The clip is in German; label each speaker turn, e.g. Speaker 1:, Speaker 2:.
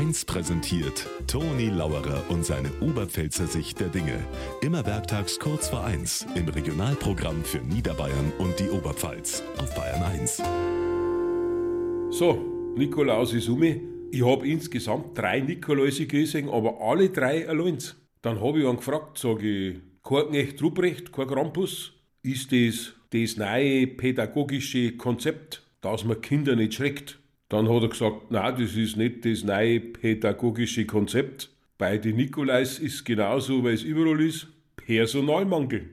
Speaker 1: 1 präsentiert Toni Lauerer und seine Oberpfälzer Sicht der Dinge. Immer werktags kurz vor 1 im Regionalprogramm für Niederbayern und die Oberpfalz auf Bayern 1.
Speaker 2: So, Nikolaus ist um. Ich hab insgesamt drei Nikoläuse gesehen, aber alle drei allein. Dann hab ich ihn gefragt, sag ich, kein echt Ruprecht, kein Krampus. Ist das das neue pädagogische Konzept, dass man Kinder nicht schreckt? Dann hat er gesagt, nein, das ist nicht das neue pädagogische Konzept. Bei den Nikolais ist genauso, weil es überall ist, Personalmangel.